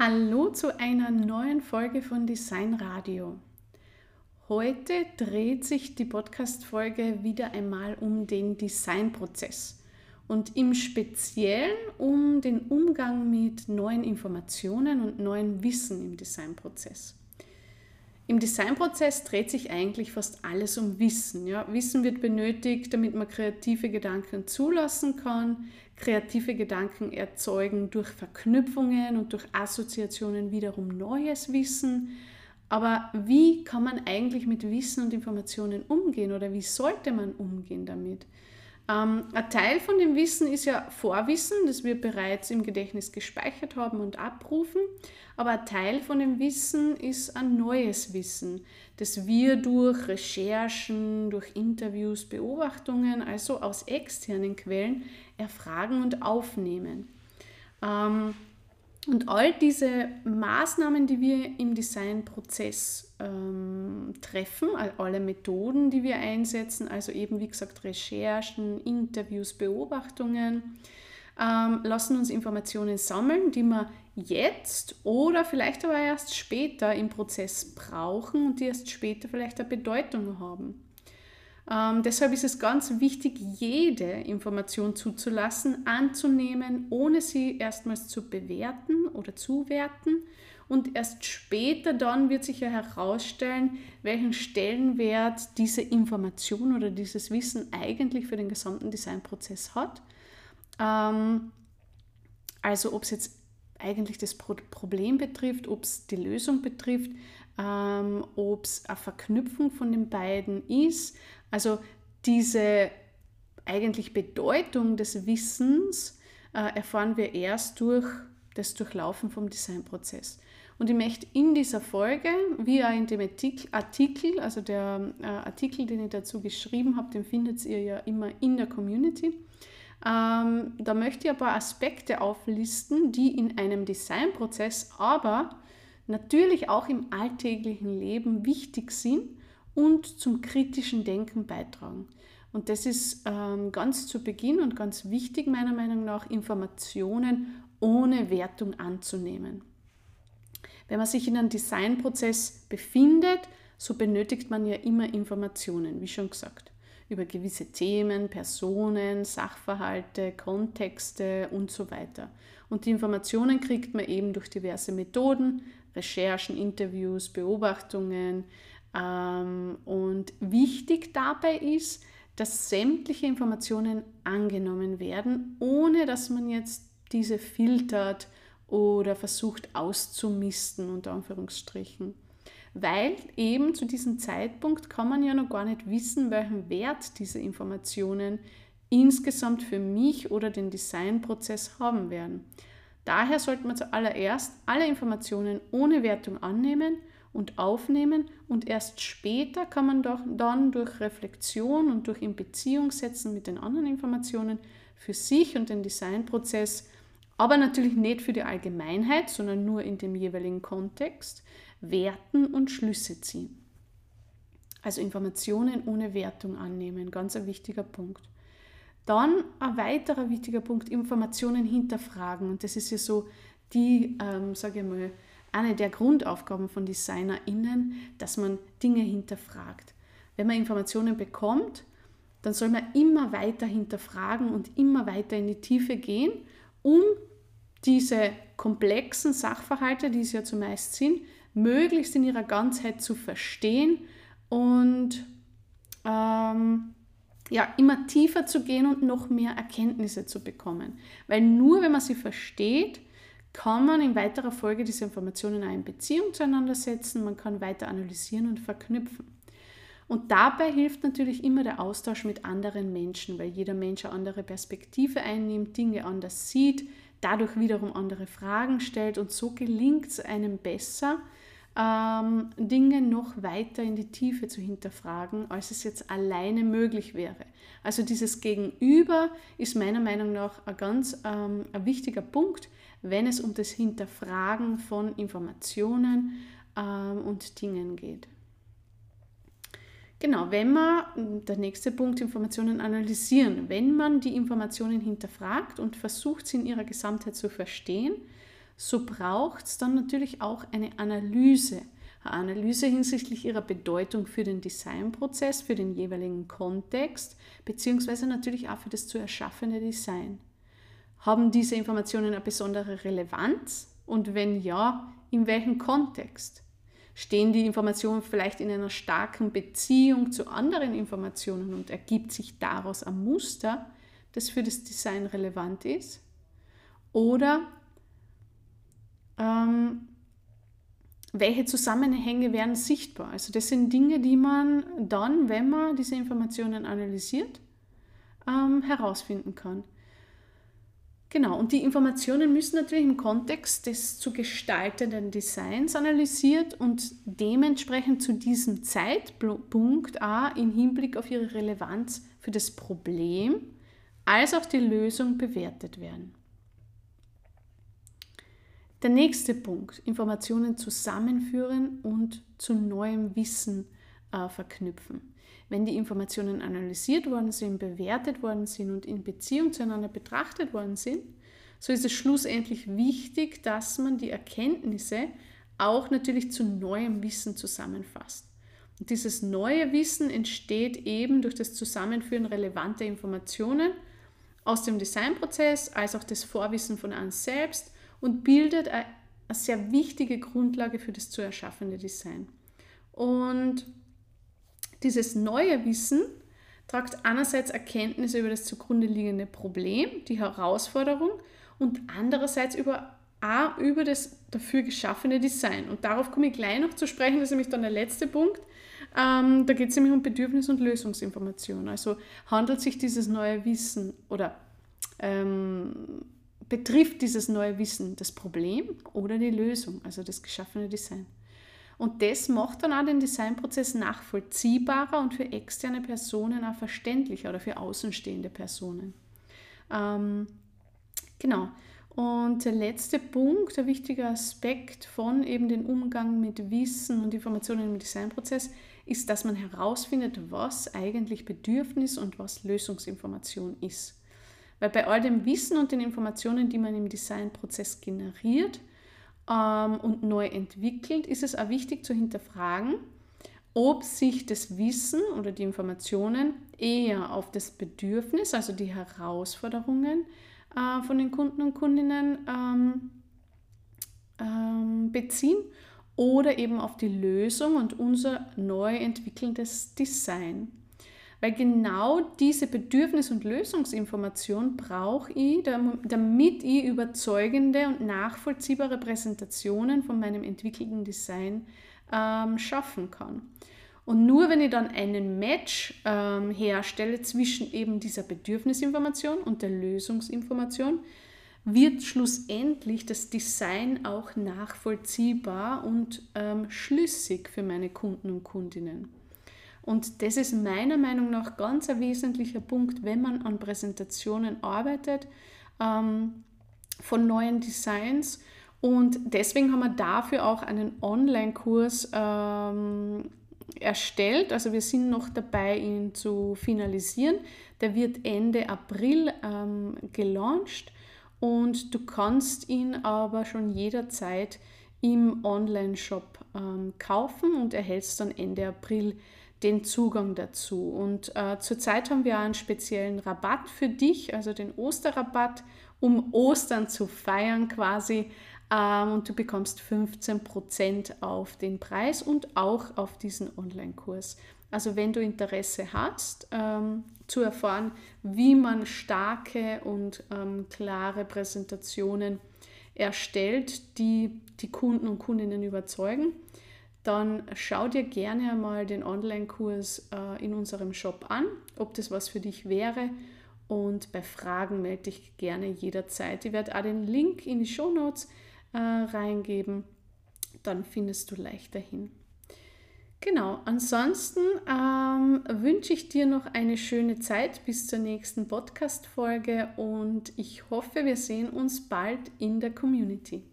Hallo zu einer neuen Folge von Design Radio. Heute dreht sich die Podcast-Folge wieder einmal um den Designprozess und im Speziellen um den Umgang mit neuen Informationen und neuem Wissen im Designprozess. Im Designprozess dreht sich eigentlich fast alles um Wissen. Ja? Wissen wird benötigt, damit man kreative Gedanken zulassen kann, kreative Gedanken erzeugen durch Verknüpfungen und durch Assoziationen wiederum neues Wissen. Aber wie kann man eigentlich mit Wissen und Informationen umgehen oder wie sollte man umgehen damit? Ähm, ein Teil von dem Wissen ist ja Vorwissen, das wir bereits im Gedächtnis gespeichert haben und abrufen. Aber ein Teil von dem Wissen ist ein neues Wissen, das wir durch Recherchen, durch Interviews, Beobachtungen, also aus externen Quellen erfragen und aufnehmen. Ähm, und all diese Maßnahmen, die wir im Designprozess ähm, treffen, alle Methoden, die wir einsetzen, also eben wie gesagt Recherchen, Interviews, Beobachtungen, ähm, lassen uns Informationen sammeln, die wir jetzt oder vielleicht aber erst später im Prozess brauchen und die erst später vielleicht eine Bedeutung haben. Ähm, deshalb ist es ganz wichtig, jede Information zuzulassen, anzunehmen, ohne sie erstmals zu bewerten oder zuwerten. Und erst später dann wird sich ja herausstellen, welchen Stellenwert diese Information oder dieses Wissen eigentlich für den gesamten Designprozess hat. Ähm, also ob es jetzt eigentlich das Problem betrifft, ob es die Lösung betrifft, ähm, ob es eine Verknüpfung von den beiden ist. Also diese eigentlich Bedeutung des Wissens äh, erfahren wir erst durch das Durchlaufen vom Designprozess. Und ich möchte in dieser Folge, wie auch in dem Artikel, also der äh, Artikel, den ich dazu geschrieben habe, den findet ihr ja immer in der Community, ähm, da möchte ich ein paar Aspekte auflisten, die in einem Designprozess, aber natürlich auch im alltäglichen Leben wichtig sind und zum kritischen Denken beitragen. Und das ist ähm, ganz zu Beginn und ganz wichtig meiner Meinung nach, Informationen ohne Wertung anzunehmen. Wenn man sich in einem Designprozess befindet, so benötigt man ja immer Informationen, wie schon gesagt über gewisse Themen, Personen, Sachverhalte, Kontexte und so weiter. Und die Informationen kriegt man eben durch diverse Methoden, Recherchen, Interviews, Beobachtungen. Ähm, und wichtig dabei ist, dass sämtliche Informationen angenommen werden, ohne dass man jetzt diese filtert oder versucht auszumisten, unter Anführungsstrichen weil eben zu diesem Zeitpunkt kann man ja noch gar nicht wissen, welchen Wert diese Informationen insgesamt für mich oder den Designprozess haben werden. Daher sollte man zuallererst alle Informationen ohne Wertung annehmen und aufnehmen und erst später kann man doch dann durch Reflexion und durch in Beziehung setzen mit den anderen Informationen für sich und den Designprozess, aber natürlich nicht für die Allgemeinheit, sondern nur in dem jeweiligen Kontext, werten und Schlüsse ziehen. Also Informationen ohne Wertung annehmen, ganz ein wichtiger Punkt. Dann ein weiterer wichtiger Punkt, Informationen hinterfragen. Und das ist ja so die, ähm, sage ich mal, eine der Grundaufgaben von DesignerInnen, dass man Dinge hinterfragt. Wenn man Informationen bekommt, dann soll man immer weiter hinterfragen und immer weiter in die Tiefe gehen, um diese komplexen Sachverhalte, die es ja zumeist sind, möglichst in ihrer Ganzheit zu verstehen und ähm, ja, immer tiefer zu gehen und noch mehr Erkenntnisse zu bekommen. Weil nur wenn man sie versteht, kann man in weiterer Folge diese Informationen auch in Beziehung zueinander setzen, man kann weiter analysieren und verknüpfen. Und dabei hilft natürlich immer der Austausch mit anderen Menschen, weil jeder Mensch eine andere Perspektive einnimmt, Dinge anders sieht, dadurch wiederum andere Fragen stellt und so gelingt es einem besser, ähm, Dinge noch weiter in die Tiefe zu hinterfragen, als es jetzt alleine möglich wäre. Also dieses Gegenüber ist meiner Meinung nach ein ganz ähm, ein wichtiger Punkt, wenn es um das Hinterfragen von Informationen ähm, und Dingen geht. Genau, wenn man, der nächste Punkt, Informationen analysieren, wenn man die Informationen hinterfragt und versucht, sie in ihrer Gesamtheit zu verstehen, so braucht es dann natürlich auch eine Analyse. Eine Analyse hinsichtlich ihrer Bedeutung für den Designprozess, für den jeweiligen Kontext, beziehungsweise natürlich auch für das zu erschaffene Design. Haben diese Informationen eine besondere Relevanz? Und wenn ja, in welchem Kontext? Stehen die Informationen vielleicht in einer starken Beziehung zu anderen Informationen und ergibt sich daraus ein Muster, das für das Design relevant ist? Oder ähm, welche Zusammenhänge werden sichtbar? Also das sind Dinge, die man dann, wenn man diese Informationen analysiert, ähm, herausfinden kann. Genau, und die Informationen müssen natürlich im Kontext des zu gestaltenden Designs analysiert und dementsprechend zu diesem Zeitpunkt auch im Hinblick auf ihre Relevanz für das Problem als auch die Lösung bewertet werden. Der nächste Punkt, Informationen zusammenführen und zu neuem Wissen äh, verknüpfen. Wenn die Informationen analysiert worden sind, bewertet worden sind und in Beziehung zueinander betrachtet worden sind, so ist es schlussendlich wichtig, dass man die Erkenntnisse auch natürlich zu neuem Wissen zusammenfasst. Und dieses neue Wissen entsteht eben durch das Zusammenführen relevanter Informationen aus dem Designprozess als auch das Vorwissen von uns selbst und bildet eine sehr wichtige Grundlage für das zu erschaffende Design. Und dieses neue Wissen tragt einerseits Erkenntnisse über das zugrunde liegende Problem, die Herausforderung und andererseits über, auch über das dafür geschaffene Design. Und darauf komme ich gleich noch zu sprechen, das ist nämlich dann der letzte Punkt. Ähm, da geht es nämlich um Bedürfnis- und Lösungsinformation. Also handelt sich dieses neue Wissen oder ähm, betrifft dieses neue Wissen das Problem oder die Lösung, also das geschaffene Design. Und das macht dann auch den Designprozess nachvollziehbarer und für externe Personen auch verständlicher oder für außenstehende Personen. Ähm, genau. Und der letzte Punkt, der wichtige Aspekt von eben dem Umgang mit Wissen und Informationen im Designprozess, ist, dass man herausfindet, was eigentlich Bedürfnis und was Lösungsinformation ist. Weil bei all dem Wissen und den Informationen, die man im Designprozess generiert, ähm, und neu entwickelt, ist es auch wichtig zu hinterfragen, ob sich das Wissen oder die Informationen eher auf das Bedürfnis, also die Herausforderungen äh, von den Kunden und Kundinnen ähm, ähm, beziehen oder eben auf die Lösung und unser neu entwickelndes Design. Weil genau diese Bedürfnis- und Lösungsinformation brauche ich, damit ich überzeugende und nachvollziehbare Präsentationen von meinem entwickelten Design ähm, schaffen kann. Und nur wenn ich dann einen Match ähm, herstelle zwischen eben dieser Bedürfnisinformation und der Lösungsinformation, wird schlussendlich das Design auch nachvollziehbar und ähm, schlüssig für meine Kunden und Kundinnen. Und das ist meiner Meinung nach ganz ein wesentlicher Punkt, wenn man an Präsentationen arbeitet ähm, von neuen Designs. Und deswegen haben wir dafür auch einen Online-Kurs ähm, erstellt. Also wir sind noch dabei, ihn zu finalisieren. Der wird Ende April ähm, gelauncht und du kannst ihn aber schon jederzeit im Online-Shop ähm, kaufen und erhältst dann Ende April den Zugang dazu. Und äh, zurzeit haben wir einen speziellen Rabatt für dich, also den Osterrabatt, um Ostern zu feiern quasi. Ähm, und du bekommst 15% auf den Preis und auch auf diesen Online-Kurs. Also wenn du Interesse hast, ähm, zu erfahren, wie man starke und ähm, klare Präsentationen erstellt, die die Kunden und Kundinnen überzeugen, dann schau dir gerne einmal den Online-Kurs äh, in unserem Shop an, ob das was für dich wäre. Und bei Fragen melde dich gerne jederzeit. Ich werde auch den Link in die Show Notes äh, reingeben. Dann findest du leichter hin. Genau, ansonsten ähm, wünsche ich dir noch eine schöne Zeit bis zur nächsten Podcast-Folge und ich hoffe, wir sehen uns bald in der Community.